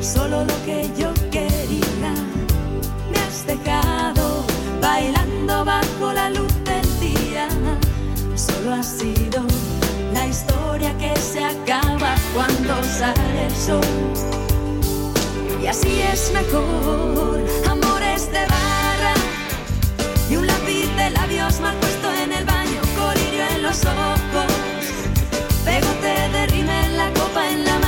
solo lo que yo quería. Me has dejado bailando bajo la luz del día. Solo ha sido la historia que se acaba cuando sale el sol. Y así es mejor, amores de barra y un lápiz de labios mal puesto en el baño, colirio en los ojos, pegote de rima en la copa en la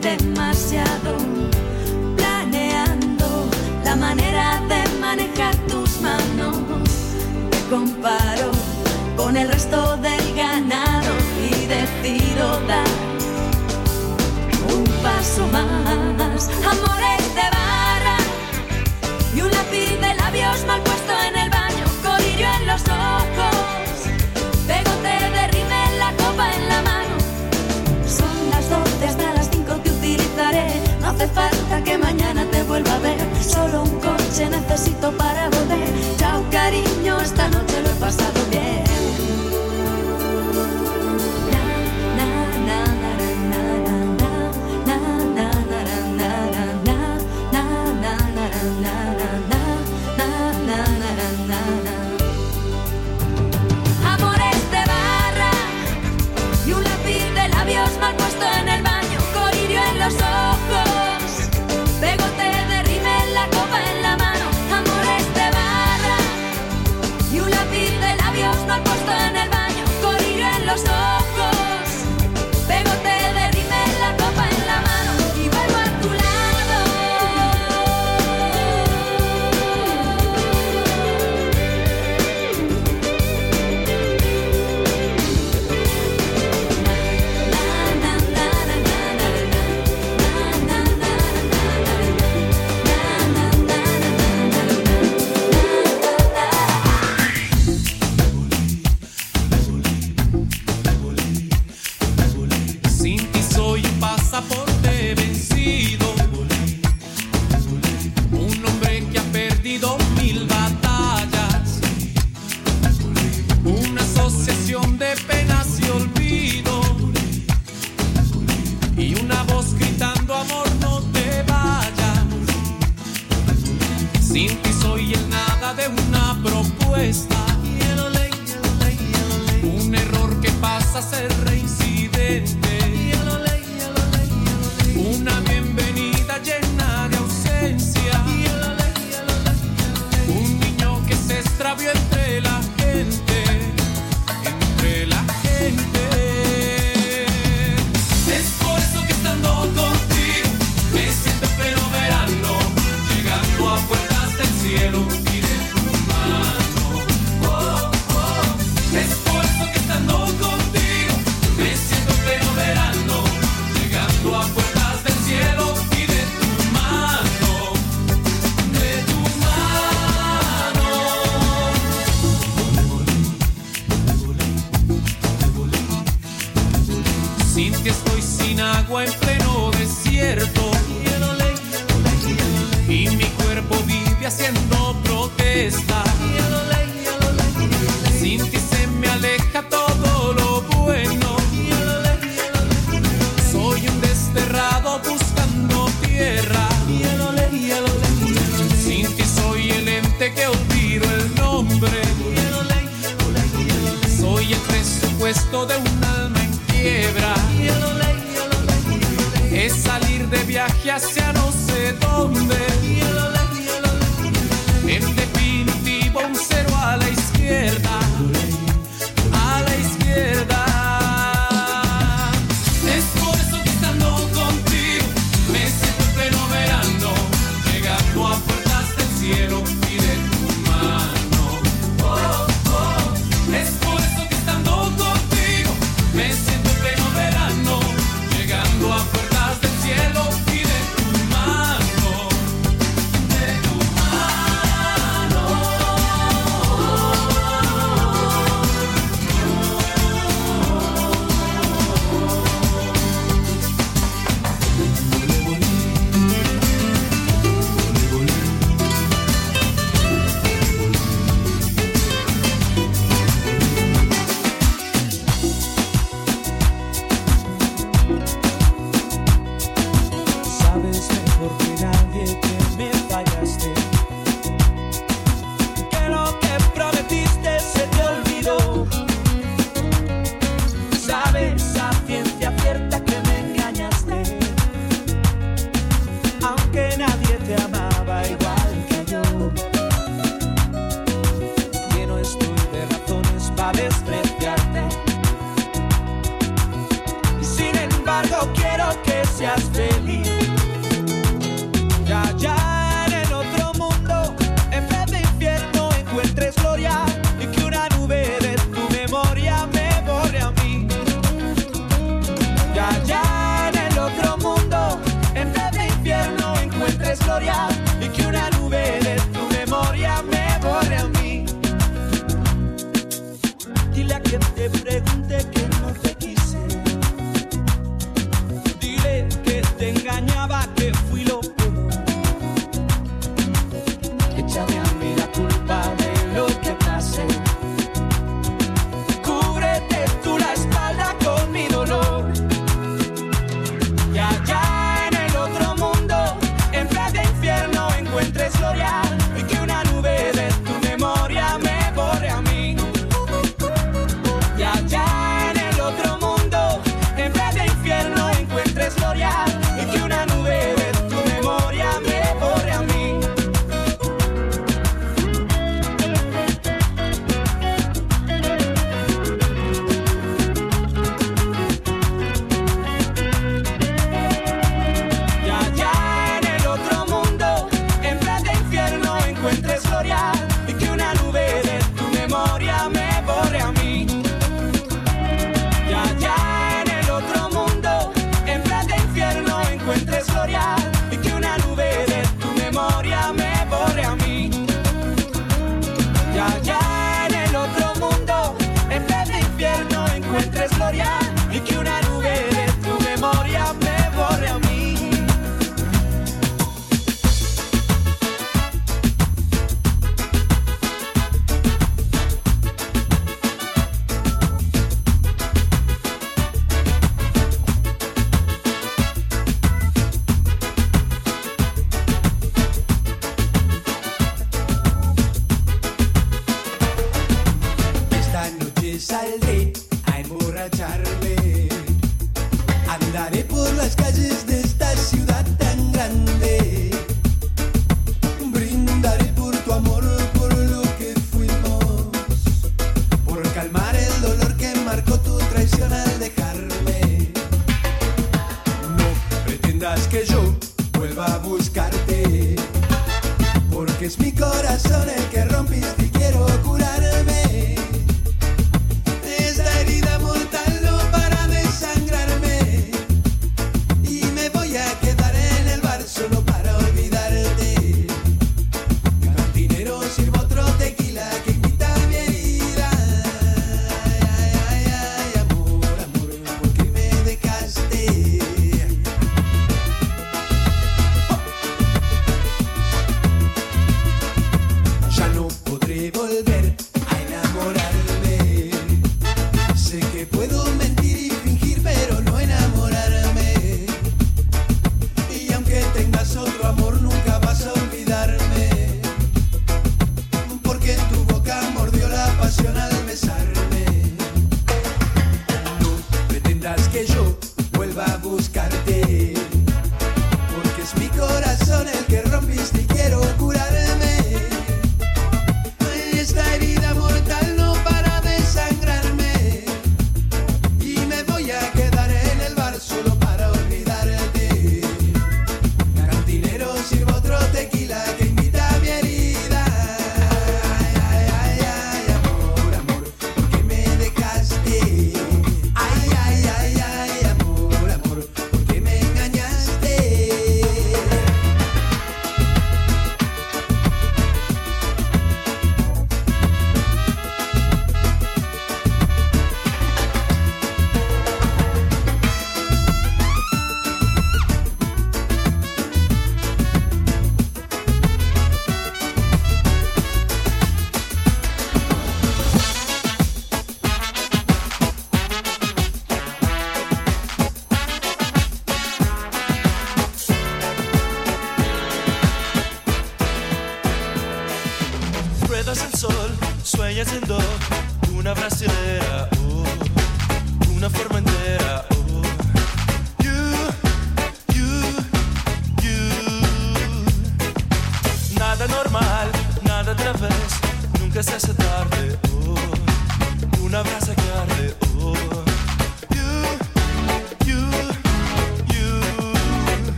demasiado, planeando la manera de manejar tus manos. Te comparo con el resto del ganado y decido dar un paso más. Amores hace falta que mañana te vuelva a ver. Solo un coche necesito para volver.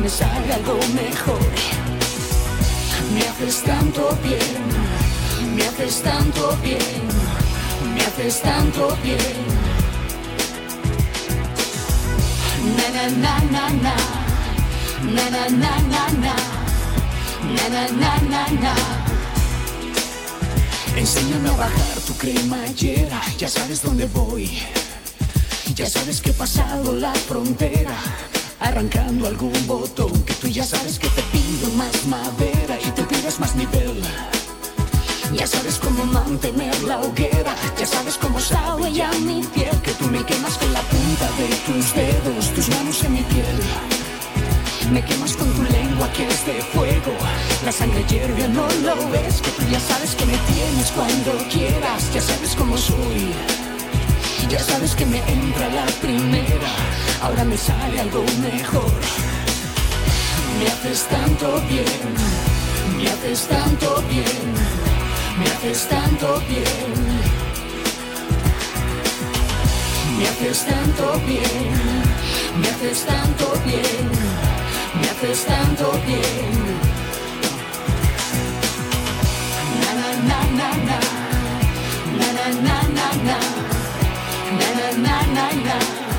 me salga algo mejor. Me haces tanto bien, me haces tanto bien, me haces tanto bien. Na na na na na, na na na na na, na na na na na. Enséñame a bajar tu cremallera, ya sabes dónde voy, ya sabes que he pasado la frontera arrancando algún botón que tú ya sabes que te pido más madera y te pidas más nivel. Ya sabes cómo mantener la hoguera, ya sabes cómo sabe ya mi piel que tú me quemas con la punta de tus dedos, tus manos en mi piel. Me quemas con tu lengua que es de fuego, la sangre hierve, no lo ves, que tú ya sabes que me tienes cuando quieras, ya sabes cómo soy. Ya sabes que me entra la primera, ahora me sale algo mejor. Me haces tanto bien, me haces tanto bien, me haces tanto bien. Me haces tanto bien, me haces tanto bien, me haces tanto bien. Na na na. Na na, na na na na na. Na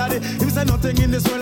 daddy. Him say nothing in this world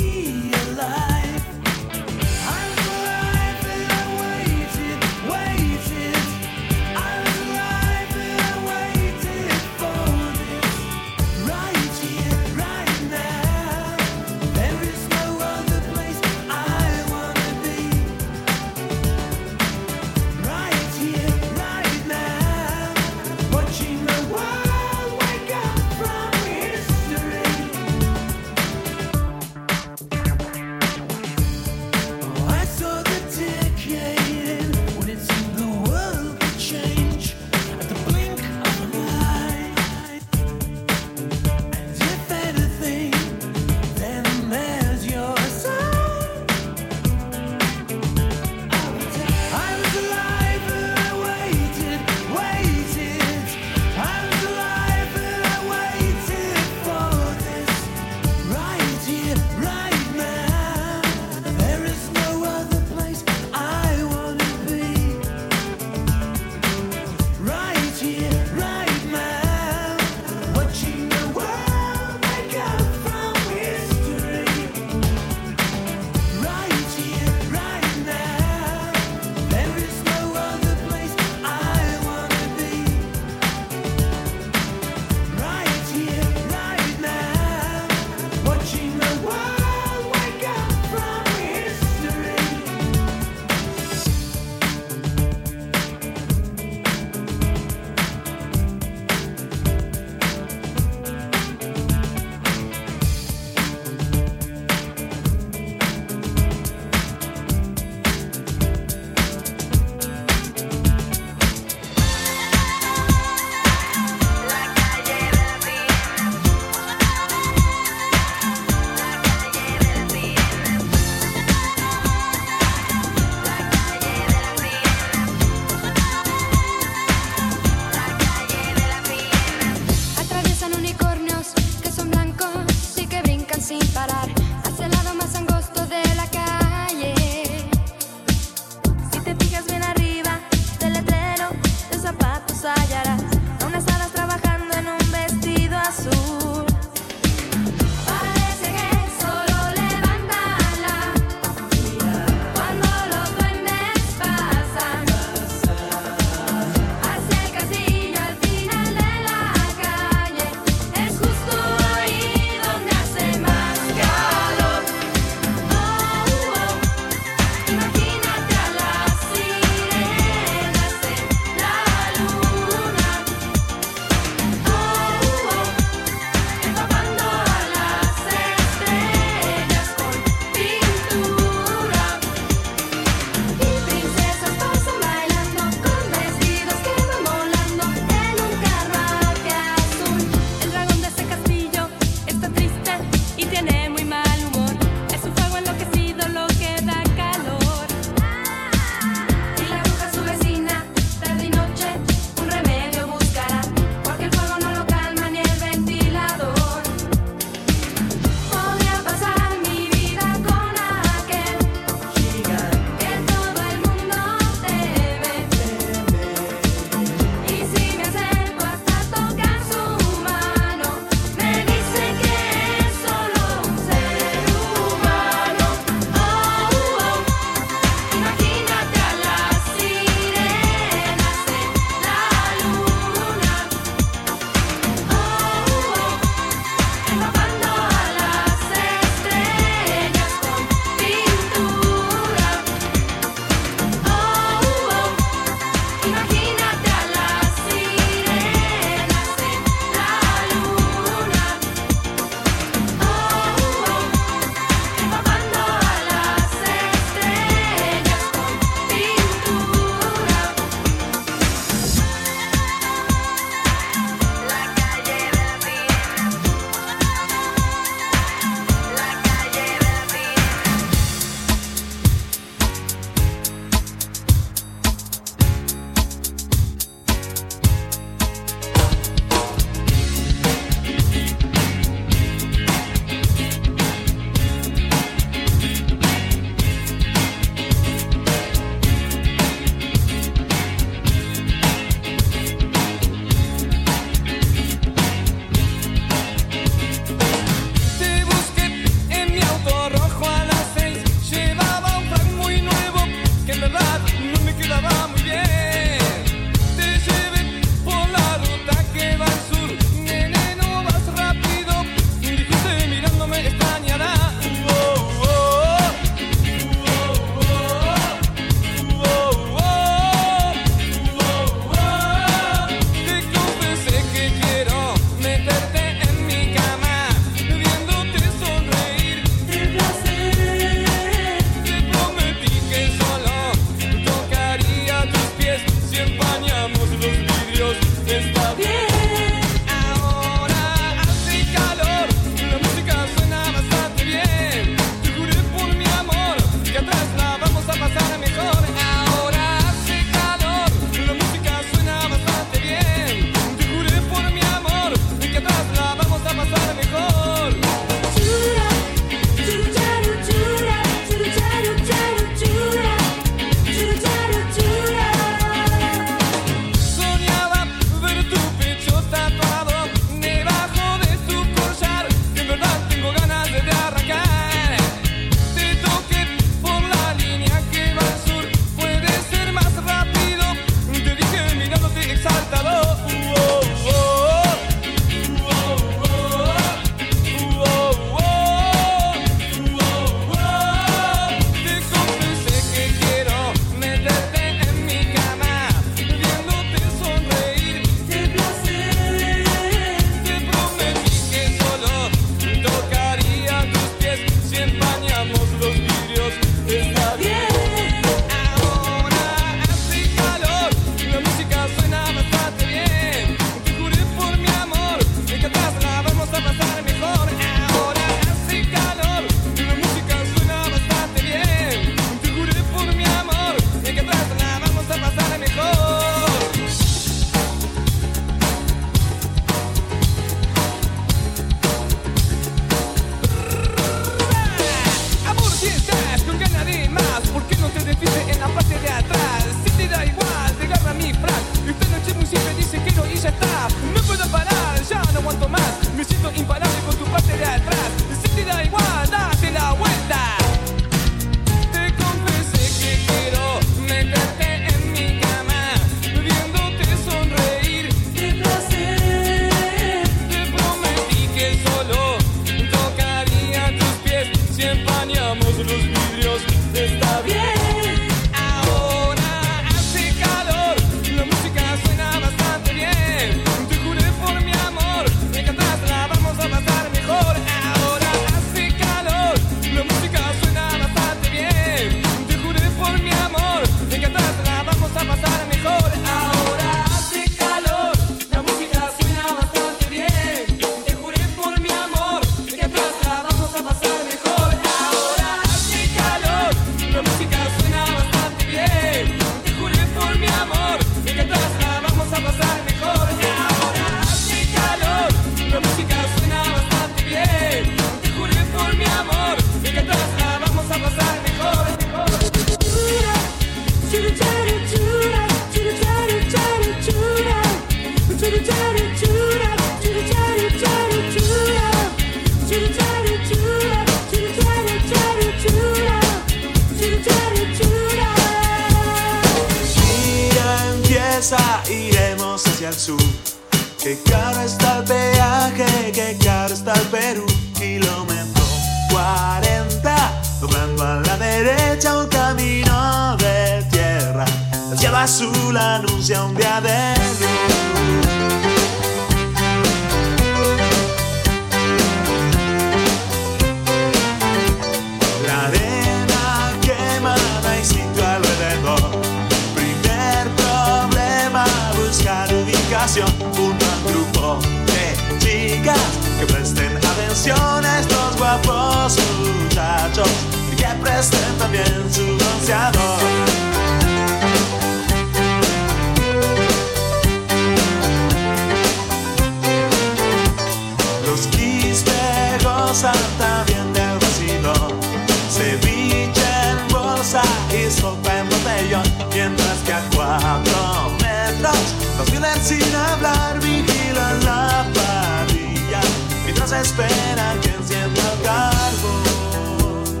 y sopa en botellón Mientras que a cuatro metros Los miran sin hablar Vigilan la parrilla. Mientras esperan que encienda el carbón.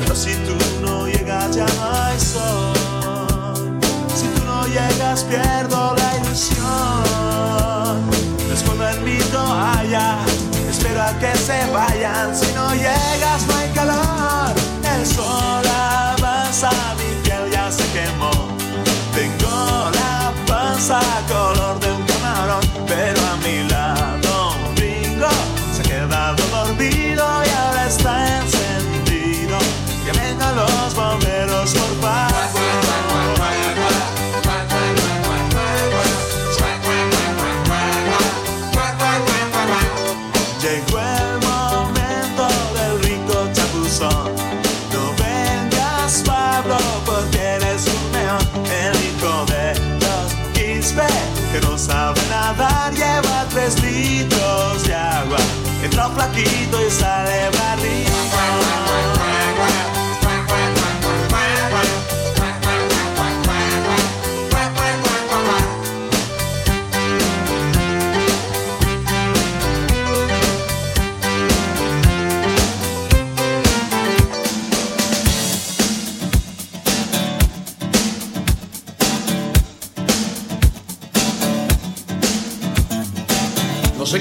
Pero si tú no llegas ya no hay sol. Si tú no llegas pierdo la ilusión. Me escondo en mi toalla Espero a que se vayan. Si no llegas no hay calor. El sol avanza Mi piel ya se quemó. Tengo la panza color tres litros de agua. Entró flaquito y sale barrido.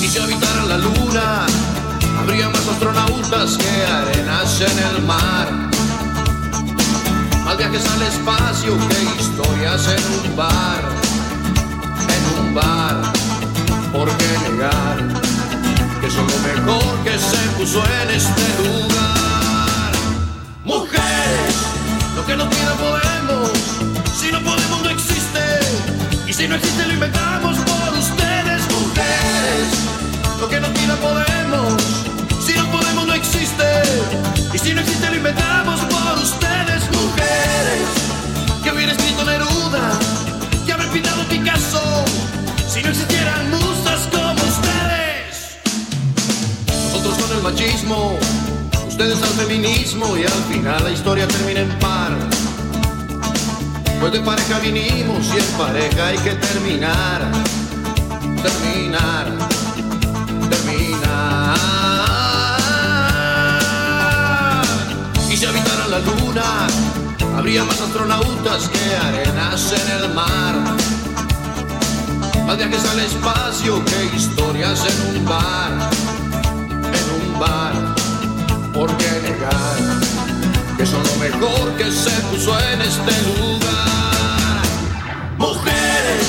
Y si habitaran la luna, habría más astronautas que arenas en el mar. Más viajes al espacio que historias en un bar, en un bar. ¿Por qué negar que son lo mejor que se puso en este lugar? Mujeres, lo que nos pida podemos. Si no podemos, si no existe, lo inventamos por ustedes, mujeres. Lo que nos pida podemos. Si no podemos, no existe. Y si no existe, lo inventamos por ustedes, mujeres. Que hubiera escrito Neruda, que haber pintado Picasso. Si no existieran musas como ustedes. Nosotros con el machismo, ustedes al feminismo. Y al final la historia termina en par. Pues de pareja vinimos y en pareja hay que terminar, terminar, terminar. Y si habitaran la luna, habría más astronautas que arenas en el mar. Más viajes al espacio que historias en un bar, en un bar. ¿Por qué negar? Son lo mejor que se puso en este lugar. Mujeres,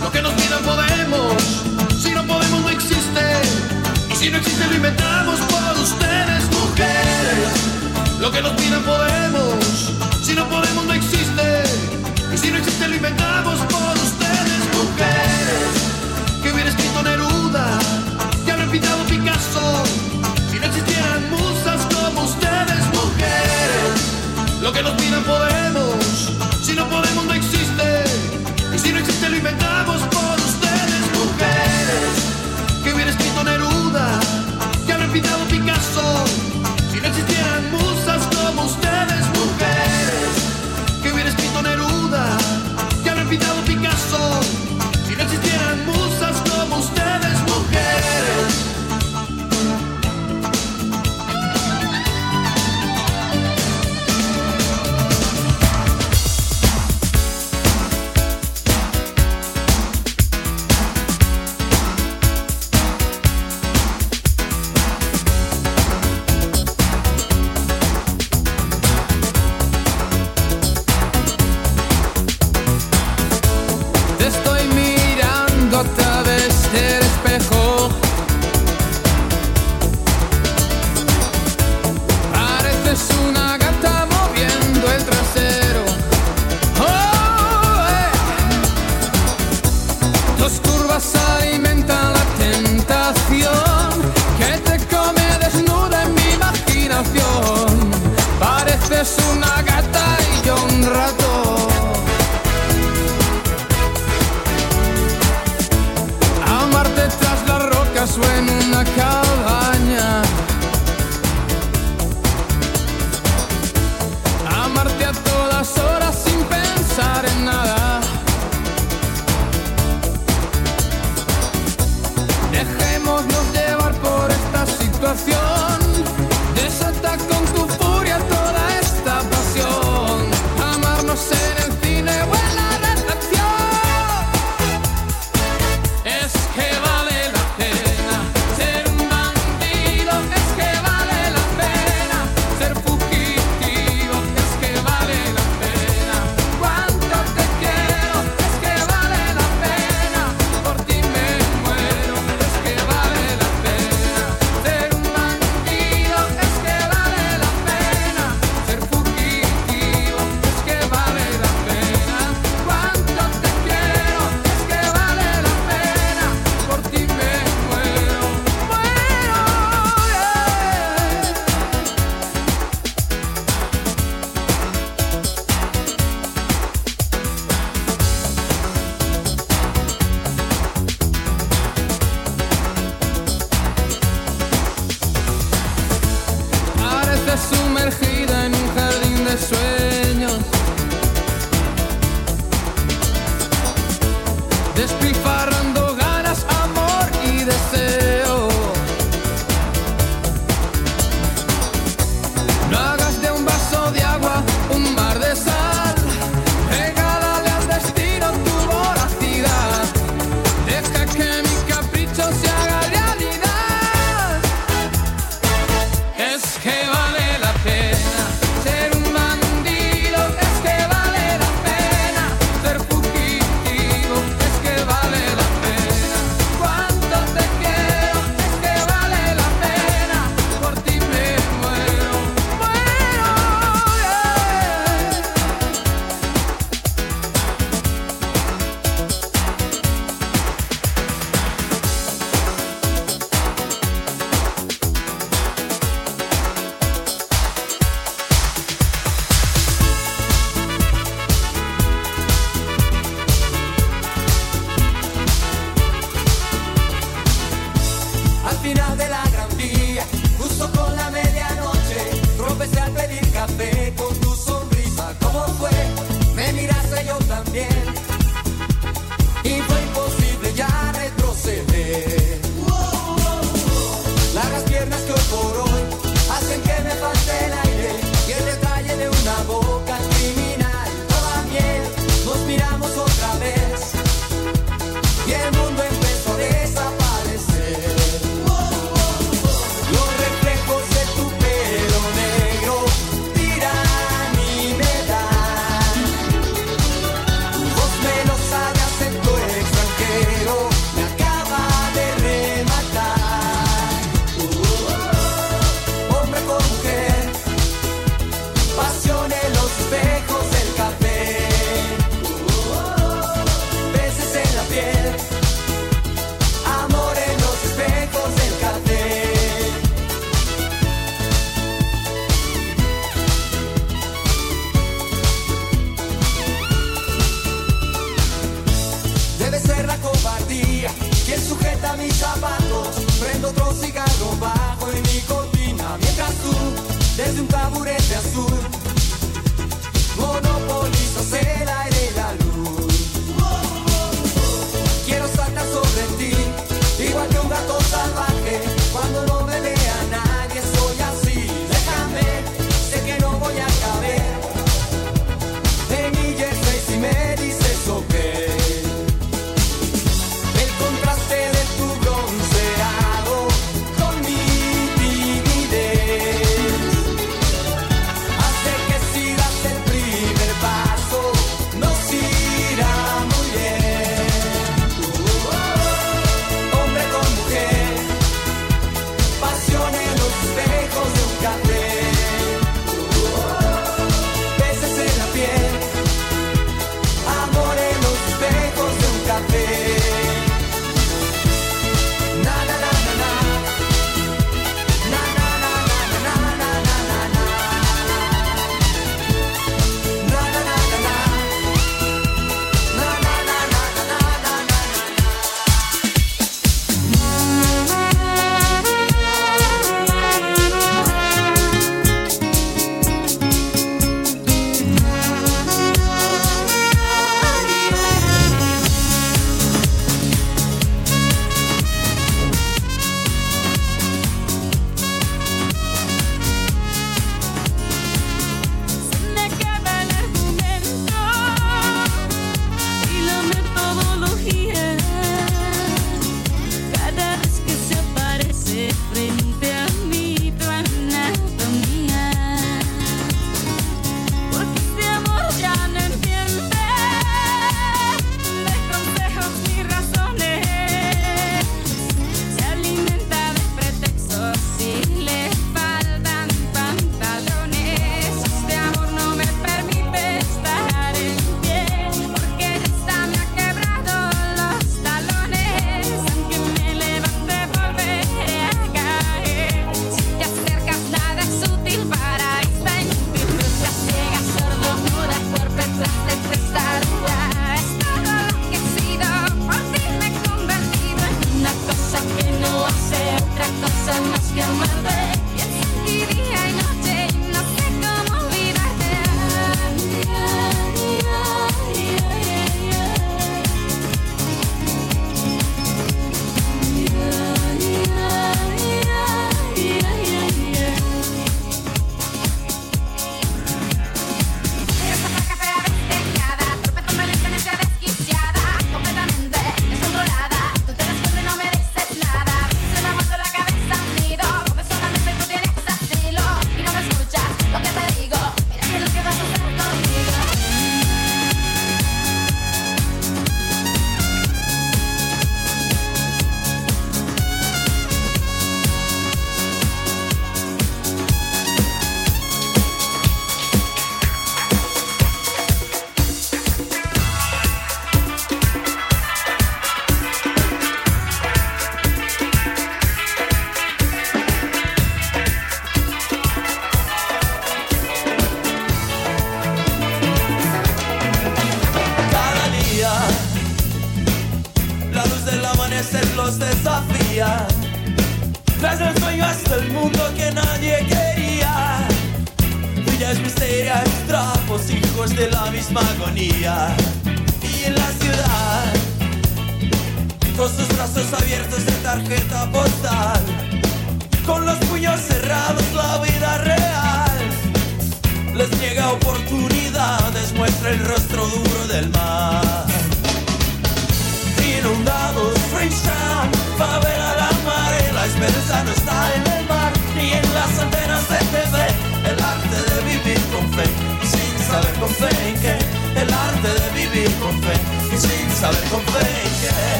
lo que nos pidan podemos,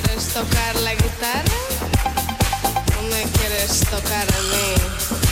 quieres tocar la guitarra? ¿O me quieres tocar a mí?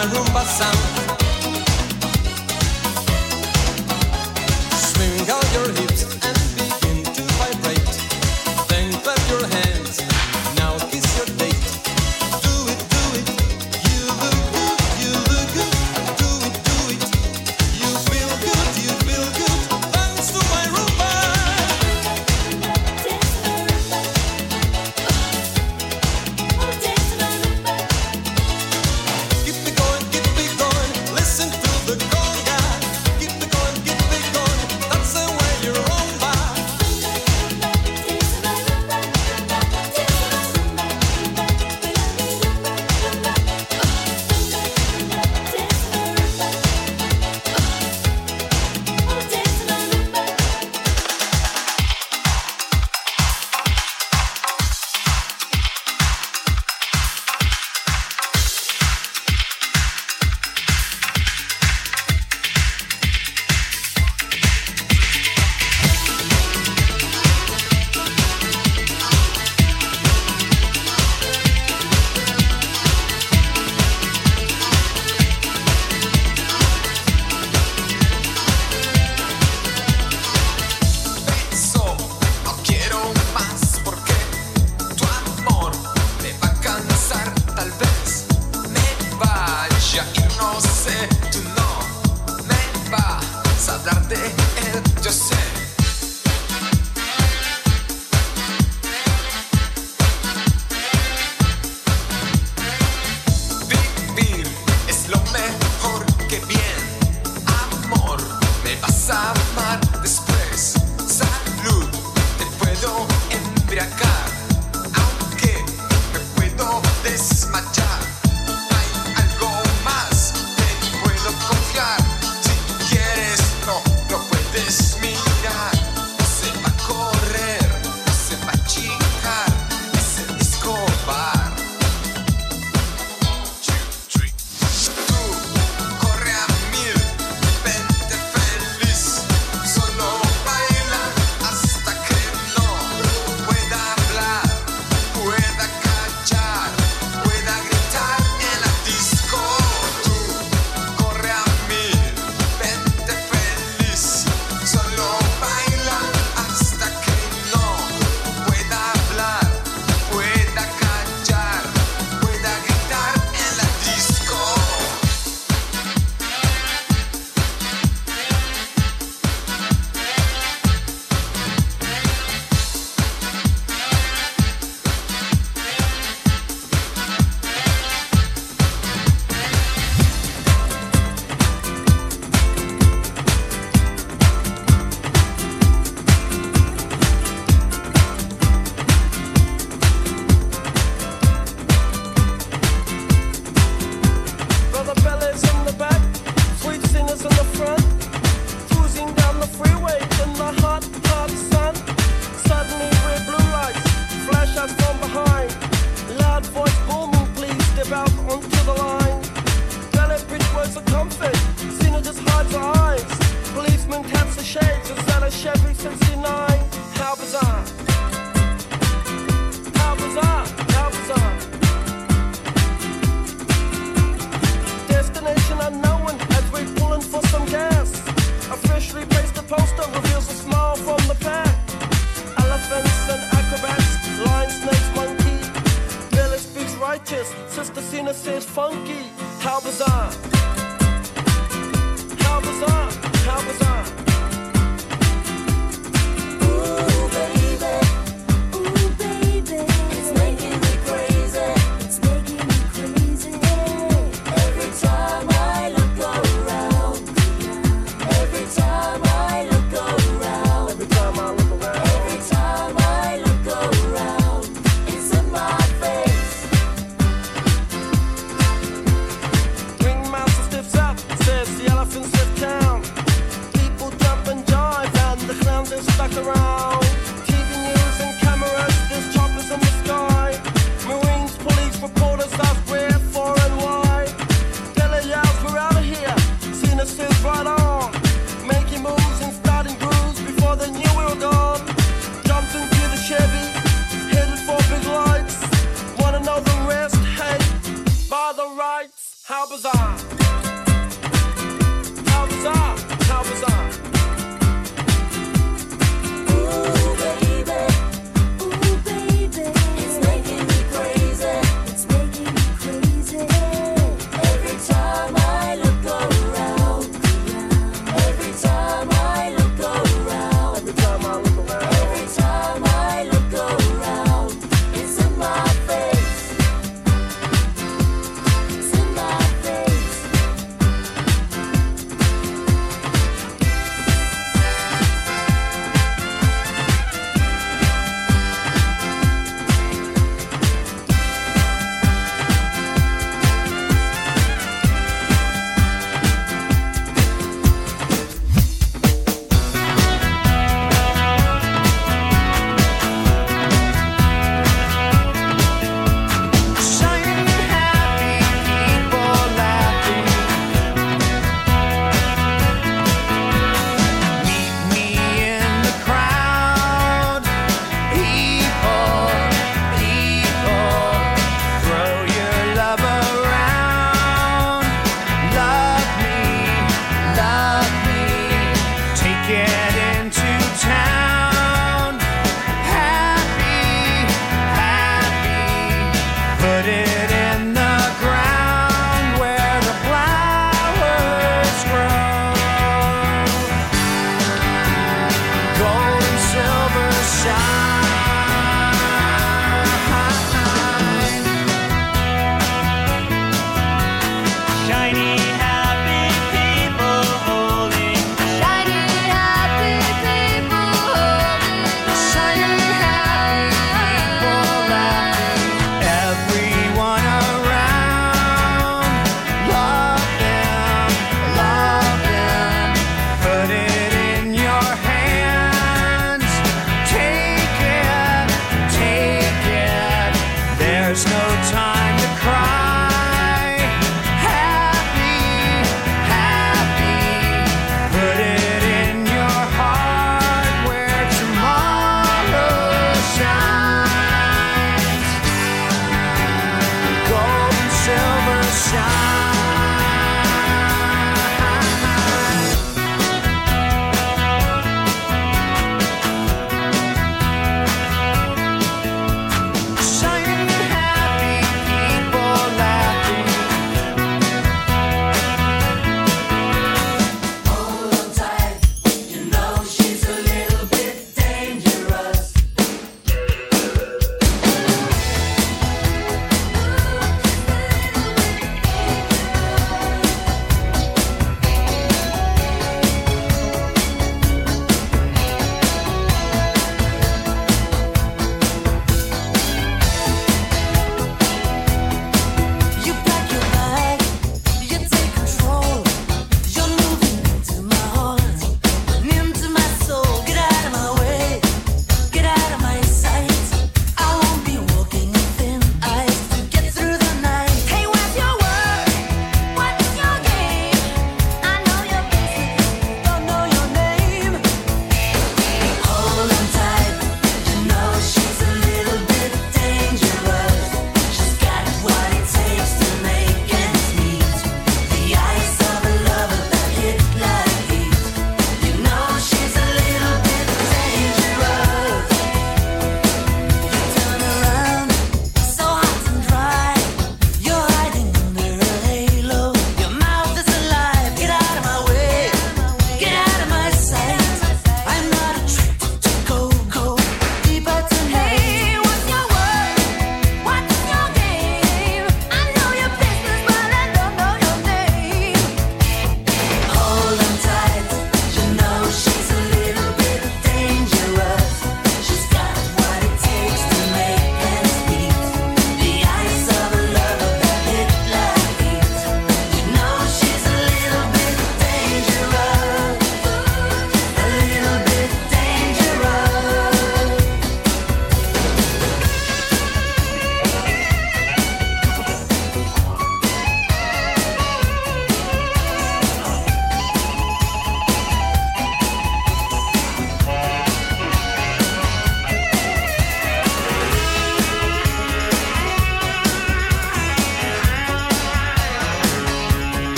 mas não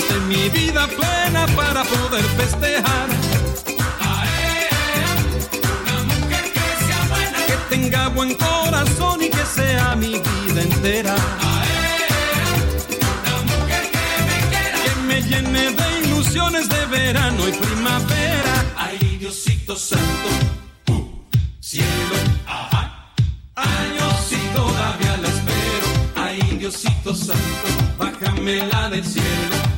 donde esté mi vida plena para poder festejar. A ella, una mujer que sea buena, que tenga buen corazón y que sea mi vida entera. A ella, una mujer que me quiera, que me llene de ilusiones de verano y primavera. Ay, Diosito santo, uh, cielo, ajá. Años y todavía la espero. Ay, Diosito santo, bájamela del cielo.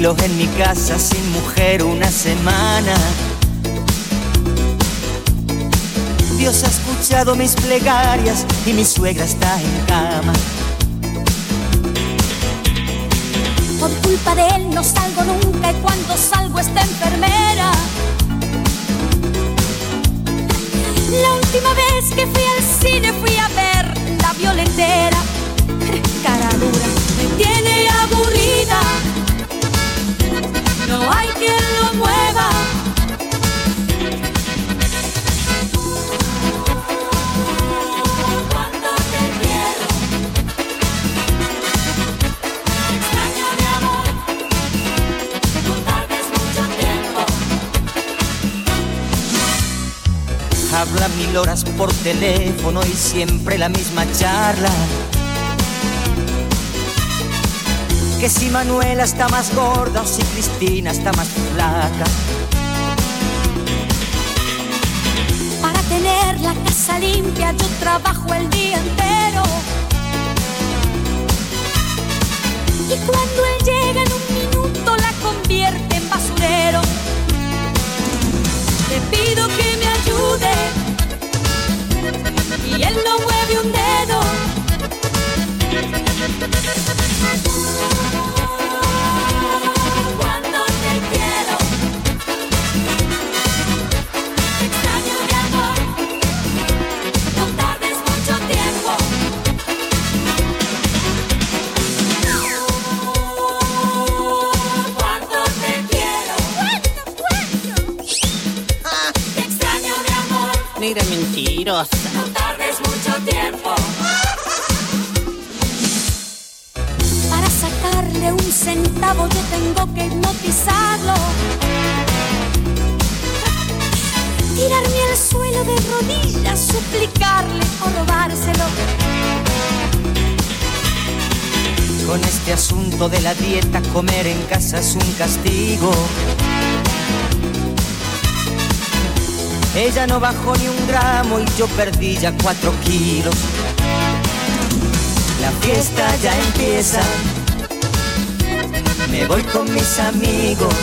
En mi casa sin mujer una semana. Dios ha escuchado mis plegarias y mi suegra está en cama. Por culpa de él no salgo nunca y cuando salgo está enfermera. La última vez que fui al cine fui a ver la violentera. Cara dura, me tiene aburrida. Habla mil horas por teléfono y siempre la misma charla. Que si Manuela está más gorda o si Cristina está más flaca. Para tener la casa limpia yo trabajo el día entero. Y cuando él llega en un minuto la convierte en basurero. Te pido que me ayude y él no mueve un dedo. No tardes mucho tiempo. Para sacarle un centavo yo tengo que hipnotizarlo. Tirarme al suelo de rodillas, suplicarle o robárselo. Con este asunto de la dieta, comer en casa es un castigo. Ella no bajó ni un gramo y yo perdí ya cuatro kilos. La fiesta ya empieza. Me voy con mis amigos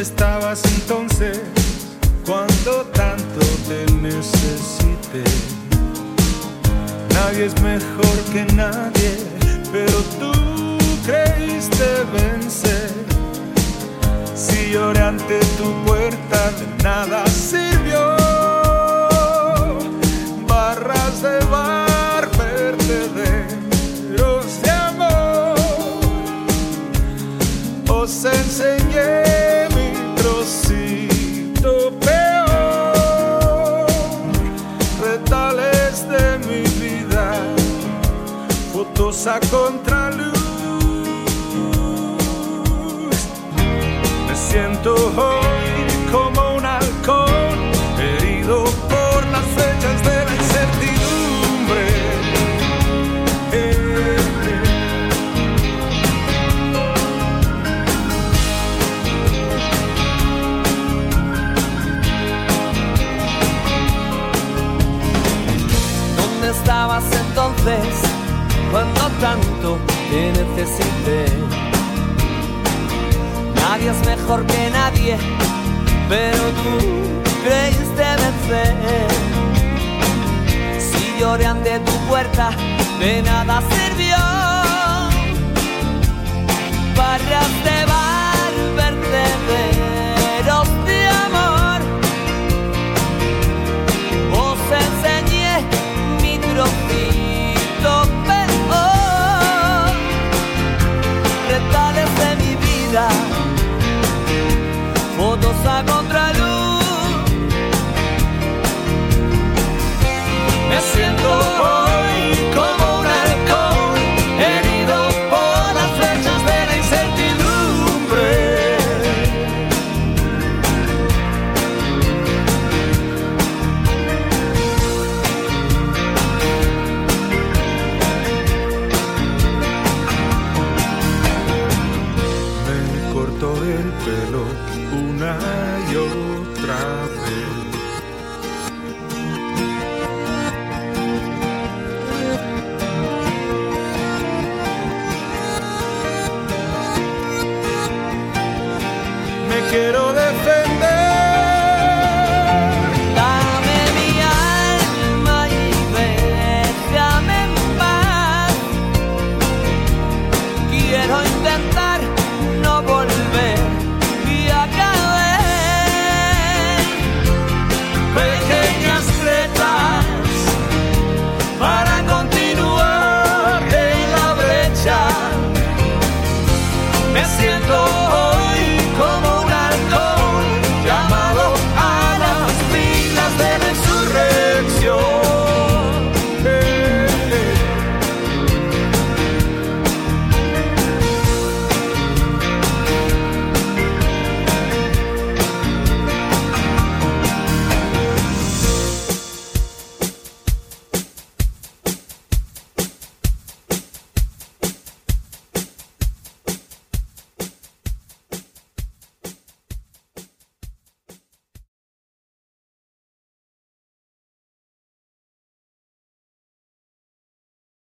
estabas entonces cuando tanto te necesité? Nadie es mejor que nadie, pero tú creíste vencer. Si lloré ante tu puerta, de nada sirvió. Fotos a. Me siento hoy como un halcón, herido por las flechas de la incertidumbre. Eh. ¿Dónde estabas entonces te necesité? Nadie es mejor que nadie, pero tú creíste vencer. Si lloré ante tu puerta, de nada sirvió. Barras